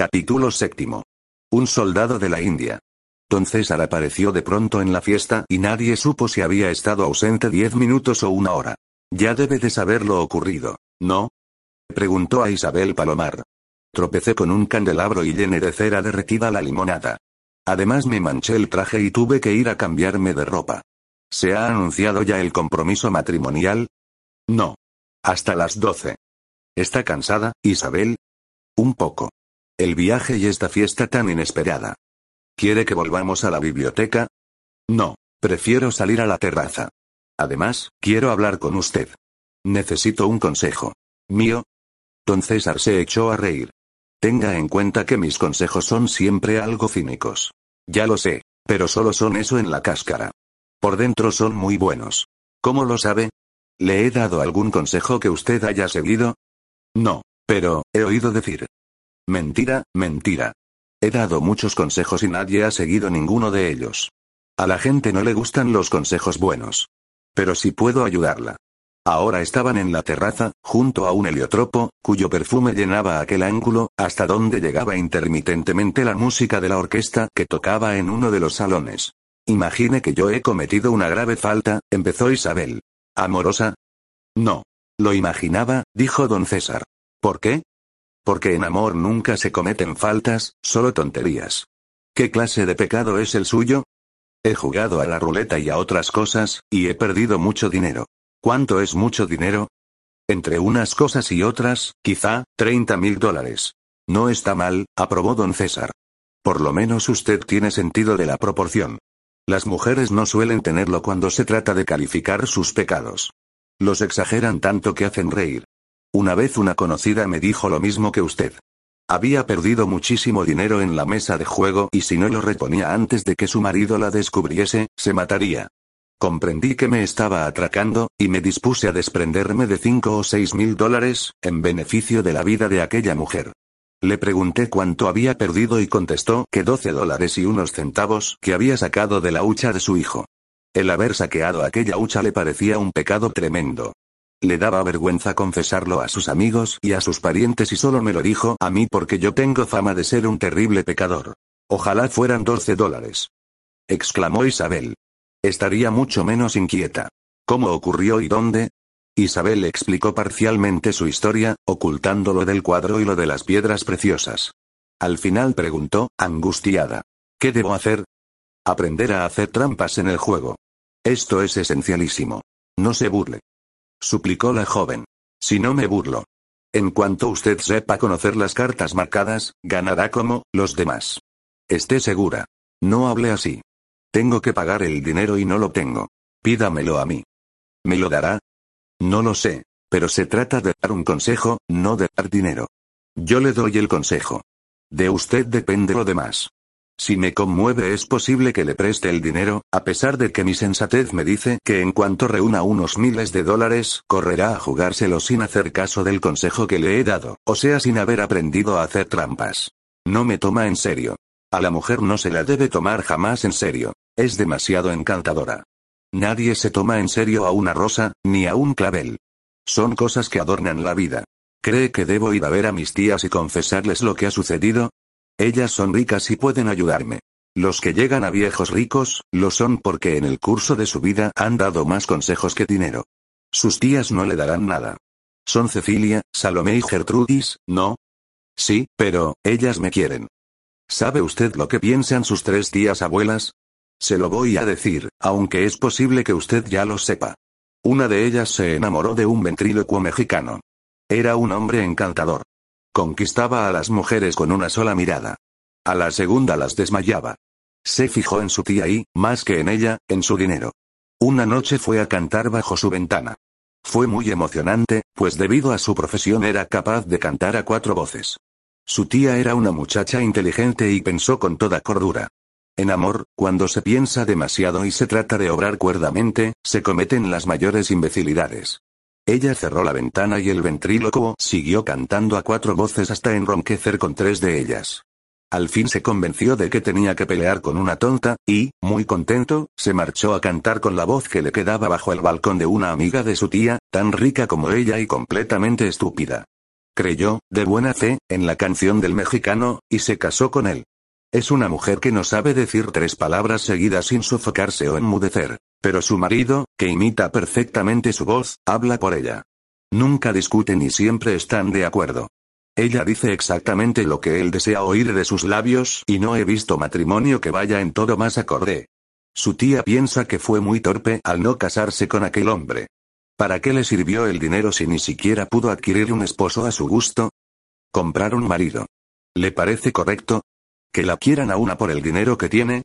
Capítulo séptimo. Un soldado de la India. Don César apareció de pronto en la fiesta y nadie supo si había estado ausente diez minutos o una hora. Ya debe de saber lo ocurrido, ¿no? Preguntó a Isabel Palomar. Tropecé con un candelabro y llené de cera derretida la limonada. Además me manché el traje y tuve que ir a cambiarme de ropa. ¿Se ha anunciado ya el compromiso matrimonial? No. Hasta las doce. ¿Está cansada, Isabel? Un poco. El viaje y esta fiesta tan inesperada. ¿Quiere que volvamos a la biblioteca? No, prefiero salir a la terraza. Además, quiero hablar con usted. Necesito un consejo. ¿Mío? Don César se echó a reír. Tenga en cuenta que mis consejos son siempre algo cínicos. Ya lo sé, pero solo son eso en la cáscara. Por dentro son muy buenos. ¿Cómo lo sabe? ¿Le he dado algún consejo que usted haya seguido? No, pero, he oído decir. Mentira, mentira. He dado muchos consejos y nadie ha seguido ninguno de ellos. A la gente no le gustan los consejos buenos. Pero si puedo ayudarla. Ahora estaban en la terraza, junto a un heliotropo, cuyo perfume llenaba aquel ángulo, hasta donde llegaba intermitentemente la música de la orquesta que tocaba en uno de los salones. Imagine que yo he cometido una grave falta, empezó Isabel. ¿Amorosa? No. Lo imaginaba, dijo don César. ¿Por qué? Porque en amor nunca se cometen faltas, solo tonterías. ¿Qué clase de pecado es el suyo? He jugado a la ruleta y a otras cosas, y he perdido mucho dinero. ¿Cuánto es mucho dinero? Entre unas cosas y otras, quizá, 30 mil dólares. No está mal, aprobó don César. Por lo menos usted tiene sentido de la proporción. Las mujeres no suelen tenerlo cuando se trata de calificar sus pecados. Los exageran tanto que hacen reír. Una vez una conocida me dijo lo mismo que usted. Había perdido muchísimo dinero en la mesa de juego y si no lo reponía antes de que su marido la descubriese, se mataría. Comprendí que me estaba atracando, y me dispuse a desprenderme de cinco o seis mil dólares, en beneficio de la vida de aquella mujer. Le pregunté cuánto había perdido y contestó que doce dólares y unos centavos que había sacado de la hucha de su hijo. El haber saqueado aquella hucha le parecía un pecado tremendo. Le daba vergüenza confesarlo a sus amigos y a sus parientes y solo me lo dijo a mí porque yo tengo fama de ser un terrible pecador. Ojalá fueran 12 dólares. exclamó Isabel. Estaría mucho menos inquieta. ¿Cómo ocurrió y dónde? Isabel explicó parcialmente su historia, ocultando lo del cuadro y lo de las piedras preciosas. Al final preguntó, angustiada. ¿Qué debo hacer? Aprender a hacer trampas en el juego. Esto es esencialísimo. No se burle suplicó la joven. Si no me burlo. En cuanto usted sepa conocer las cartas marcadas, ganará como los demás. Esté segura. No hable así. Tengo que pagar el dinero y no lo tengo. Pídamelo a mí. ¿Me lo dará? No lo sé, pero se trata de dar un consejo, no de dar dinero. Yo le doy el consejo. De usted depende lo demás. Si me conmueve es posible que le preste el dinero, a pesar de que mi sensatez me dice que en cuanto reúna unos miles de dólares, correrá a jugárselo sin hacer caso del consejo que le he dado, o sea sin haber aprendido a hacer trampas. No me toma en serio. A la mujer no se la debe tomar jamás en serio. Es demasiado encantadora. Nadie se toma en serio a una rosa, ni a un clavel. Son cosas que adornan la vida. ¿Cree que debo ir a ver a mis tías y confesarles lo que ha sucedido? Ellas son ricas y pueden ayudarme. Los que llegan a viejos ricos, lo son porque en el curso de su vida han dado más consejos que dinero. Sus tías no le darán nada. Son Cecilia, Salomé y Gertrudis, ¿no? Sí, pero, ellas me quieren. ¿Sabe usted lo que piensan sus tres tías abuelas? Se lo voy a decir, aunque es posible que usted ya lo sepa. Una de ellas se enamoró de un ventrílocuo mexicano. Era un hombre encantador. Conquistaba a las mujeres con una sola mirada. A la segunda las desmayaba. Se fijó en su tía y, más que en ella, en su dinero. Una noche fue a cantar bajo su ventana. Fue muy emocionante, pues debido a su profesión era capaz de cantar a cuatro voces. Su tía era una muchacha inteligente y pensó con toda cordura. En amor, cuando se piensa demasiado y se trata de obrar cuerdamente, se cometen las mayores imbecilidades. Ella cerró la ventana y el ventrílocuo siguió cantando a cuatro voces hasta enronquecer con tres de ellas. Al fin se convenció de que tenía que pelear con una tonta, y, muy contento, se marchó a cantar con la voz que le quedaba bajo el balcón de una amiga de su tía, tan rica como ella y completamente estúpida. creyó, de buena fe, en la canción del mexicano, y se casó con él. Es una mujer que no sabe decir tres palabras seguidas sin sofocarse o enmudecer. Pero su marido, que imita perfectamente su voz, habla por ella. Nunca discuten y siempre están de acuerdo. Ella dice exactamente lo que él desea oír de sus labios y no he visto matrimonio que vaya en todo más acorde. Su tía piensa que fue muy torpe al no casarse con aquel hombre. ¿Para qué le sirvió el dinero si ni siquiera pudo adquirir un esposo a su gusto? Comprar un marido. ¿Le parece correcto? ¿Que la quieran a una por el dinero que tiene?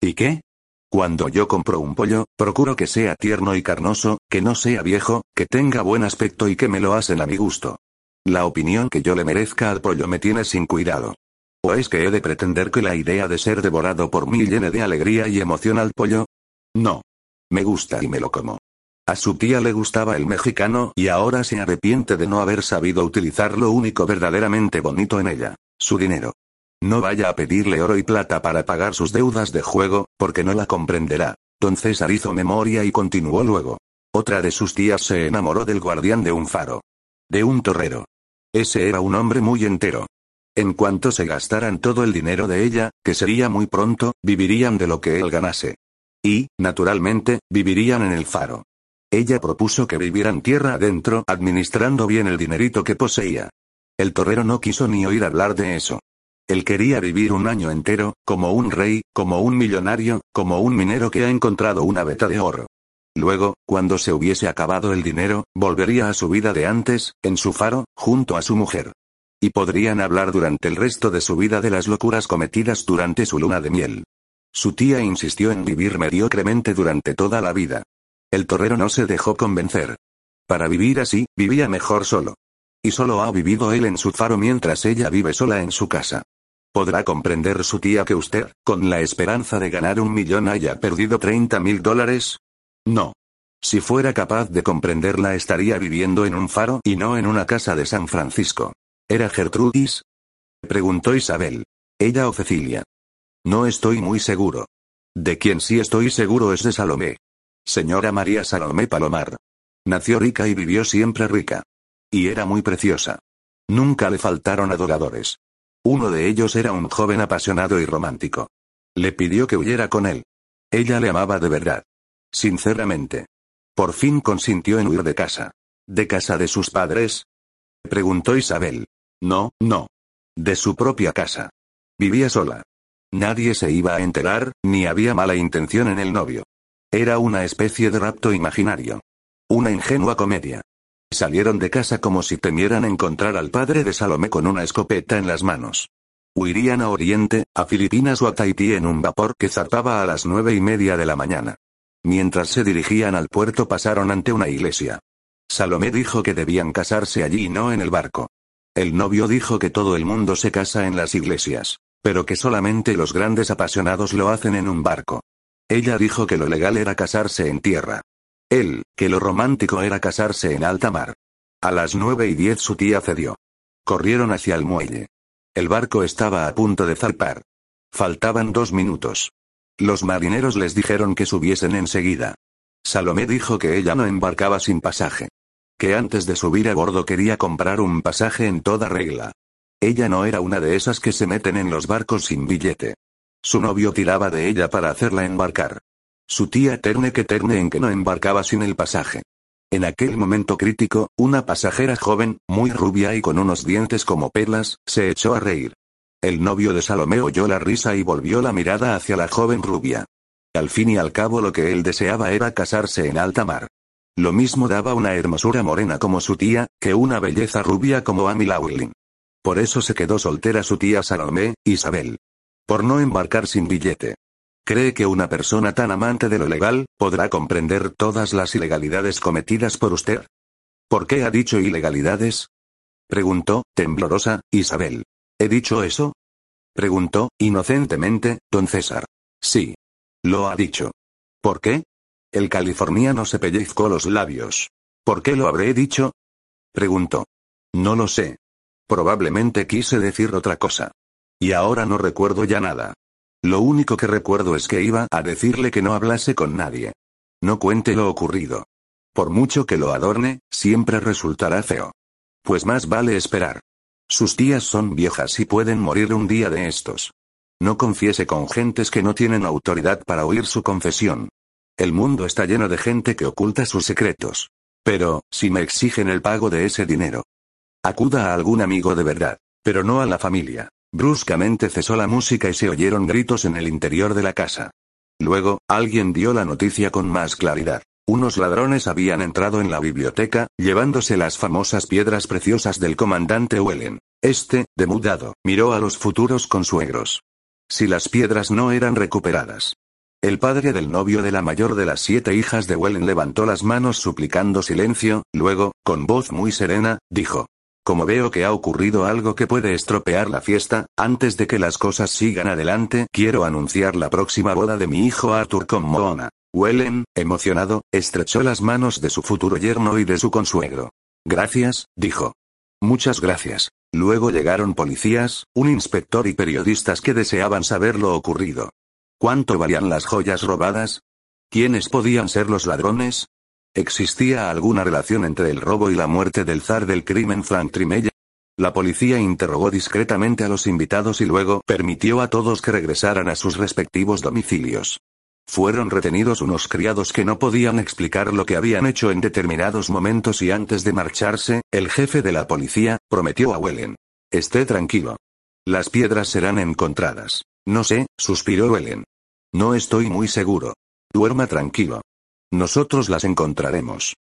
¿Y qué? Cuando yo compro un pollo, procuro que sea tierno y carnoso, que no sea viejo, que tenga buen aspecto y que me lo hacen a mi gusto. La opinión que yo le merezca al pollo me tiene sin cuidado. ¿O es que he de pretender que la idea de ser devorado por mí llene de alegría y emoción al pollo? No. Me gusta y me lo como. A su tía le gustaba el mexicano y ahora se arrepiente de no haber sabido utilizar lo único verdaderamente bonito en ella, su dinero. No vaya a pedirle oro y plata para pagar sus deudas de juego, porque no la comprenderá. Don César hizo memoria y continuó luego. Otra de sus tías se enamoró del guardián de un faro. De un torrero. Ese era un hombre muy entero. En cuanto se gastaran todo el dinero de ella, que sería muy pronto, vivirían de lo que él ganase. Y, naturalmente, vivirían en el faro. Ella propuso que vivieran tierra adentro, administrando bien el dinerito que poseía. El torrero no quiso ni oír hablar de eso. Él quería vivir un año entero, como un rey, como un millonario, como un minero que ha encontrado una veta de oro. Luego, cuando se hubiese acabado el dinero, volvería a su vida de antes, en su faro, junto a su mujer. Y podrían hablar durante el resto de su vida de las locuras cometidas durante su luna de miel. Su tía insistió en vivir mediocremente durante toda la vida. El torrero no se dejó convencer. Para vivir así, vivía mejor solo. Y solo ha vivido él en su faro mientras ella vive sola en su casa. Podrá comprender su tía que usted, con la esperanza de ganar un millón, haya perdido 30 mil dólares? No. Si fuera capaz de comprenderla estaría viviendo en un faro y no en una casa de San Francisco. ¿Era Gertrudis? Preguntó Isabel. ¿Ella o Cecilia? No estoy muy seguro. De quien sí estoy seguro es de Salomé. Señora María Salomé Palomar. Nació rica y vivió siempre rica. Y era muy preciosa. Nunca le faltaron adoradores. Uno de ellos era un joven apasionado y romántico. Le pidió que huyera con él. Ella le amaba de verdad. Sinceramente. Por fin consintió en huir de casa. ¿De casa de sus padres? Preguntó Isabel. No, no. De su propia casa. Vivía sola. Nadie se iba a enterar, ni había mala intención en el novio. Era una especie de rapto imaginario. Una ingenua comedia. Salieron de casa como si temieran encontrar al padre de Salomé con una escopeta en las manos. Huirían a Oriente, a Filipinas o a Tahití en un vapor que zarpaba a las nueve y media de la mañana. Mientras se dirigían al puerto pasaron ante una iglesia. Salomé dijo que debían casarse allí y no en el barco. El novio dijo que todo el mundo se casa en las iglesias, pero que solamente los grandes apasionados lo hacen en un barco. Ella dijo que lo legal era casarse en tierra. Él, que lo romántico era casarse en alta mar. A las nueve y diez su tía cedió. Corrieron hacia el muelle. El barco estaba a punto de zarpar. Faltaban dos minutos. Los marineros les dijeron que subiesen enseguida. Salomé dijo que ella no embarcaba sin pasaje. Que antes de subir a bordo quería comprar un pasaje en toda regla. Ella no era una de esas que se meten en los barcos sin billete. Su novio tiraba de ella para hacerla embarcar. Su tía terne que terne en que no embarcaba sin el pasaje. En aquel momento crítico, una pasajera joven, muy rubia y con unos dientes como pelas, se echó a reír. El novio de Salomé oyó la risa y volvió la mirada hacia la joven rubia. Al fin y al cabo lo que él deseaba era casarse en alta mar. Lo mismo daba una hermosura morena como su tía, que una belleza rubia como Amy Lawlin. Por eso se quedó soltera su tía Salomé, Isabel. Por no embarcar sin billete. ¿Cree que una persona tan amante de lo legal, podrá comprender todas las ilegalidades cometidas por usted? ¿Por qué ha dicho ilegalidades? Preguntó, temblorosa, Isabel. ¿He dicho eso? Preguntó, inocentemente, don César. Sí. Lo ha dicho. ¿Por qué? El californiano se pellizcó los labios. ¿Por qué lo habré dicho? Preguntó. No lo sé. Probablemente quise decir otra cosa. Y ahora no recuerdo ya nada. Lo único que recuerdo es que iba a decirle que no hablase con nadie. No cuente lo ocurrido. Por mucho que lo adorne, siempre resultará feo. Pues más vale esperar. Sus tías son viejas y pueden morir un día de estos. No confiese con gentes que no tienen autoridad para oír su confesión. El mundo está lleno de gente que oculta sus secretos. Pero, si me exigen el pago de ese dinero. Acuda a algún amigo de verdad, pero no a la familia. Bruscamente cesó la música y se oyeron gritos en el interior de la casa. Luego, alguien dio la noticia con más claridad. Unos ladrones habían entrado en la biblioteca, llevándose las famosas piedras preciosas del comandante Wellen. Este, demudado, miró a los futuros consuegros. Si las piedras no eran recuperadas. El padre del novio de la mayor de las siete hijas de Wellen levantó las manos suplicando silencio, luego, con voz muy serena, dijo. Como veo que ha ocurrido algo que puede estropear la fiesta, antes de que las cosas sigan adelante, quiero anunciar la próxima boda de mi hijo Arthur con Moona. Wellen, emocionado, estrechó las manos de su futuro yerno y de su consuegro. Gracias, dijo. Muchas gracias. Luego llegaron policías, un inspector y periodistas que deseaban saber lo ocurrido. ¿Cuánto valían las joyas robadas? ¿Quiénes podían ser los ladrones? ¿Existía alguna relación entre el robo y la muerte del zar del crimen Frank Trimella? La policía interrogó discretamente a los invitados y luego permitió a todos que regresaran a sus respectivos domicilios. Fueron retenidos unos criados que no podían explicar lo que habían hecho en determinados momentos y antes de marcharse, el jefe de la policía, prometió a Wellen. Esté tranquilo. Las piedras serán encontradas. No sé, suspiró Wellen. No estoy muy seguro. Duerma tranquilo. Nosotros las encontraremos.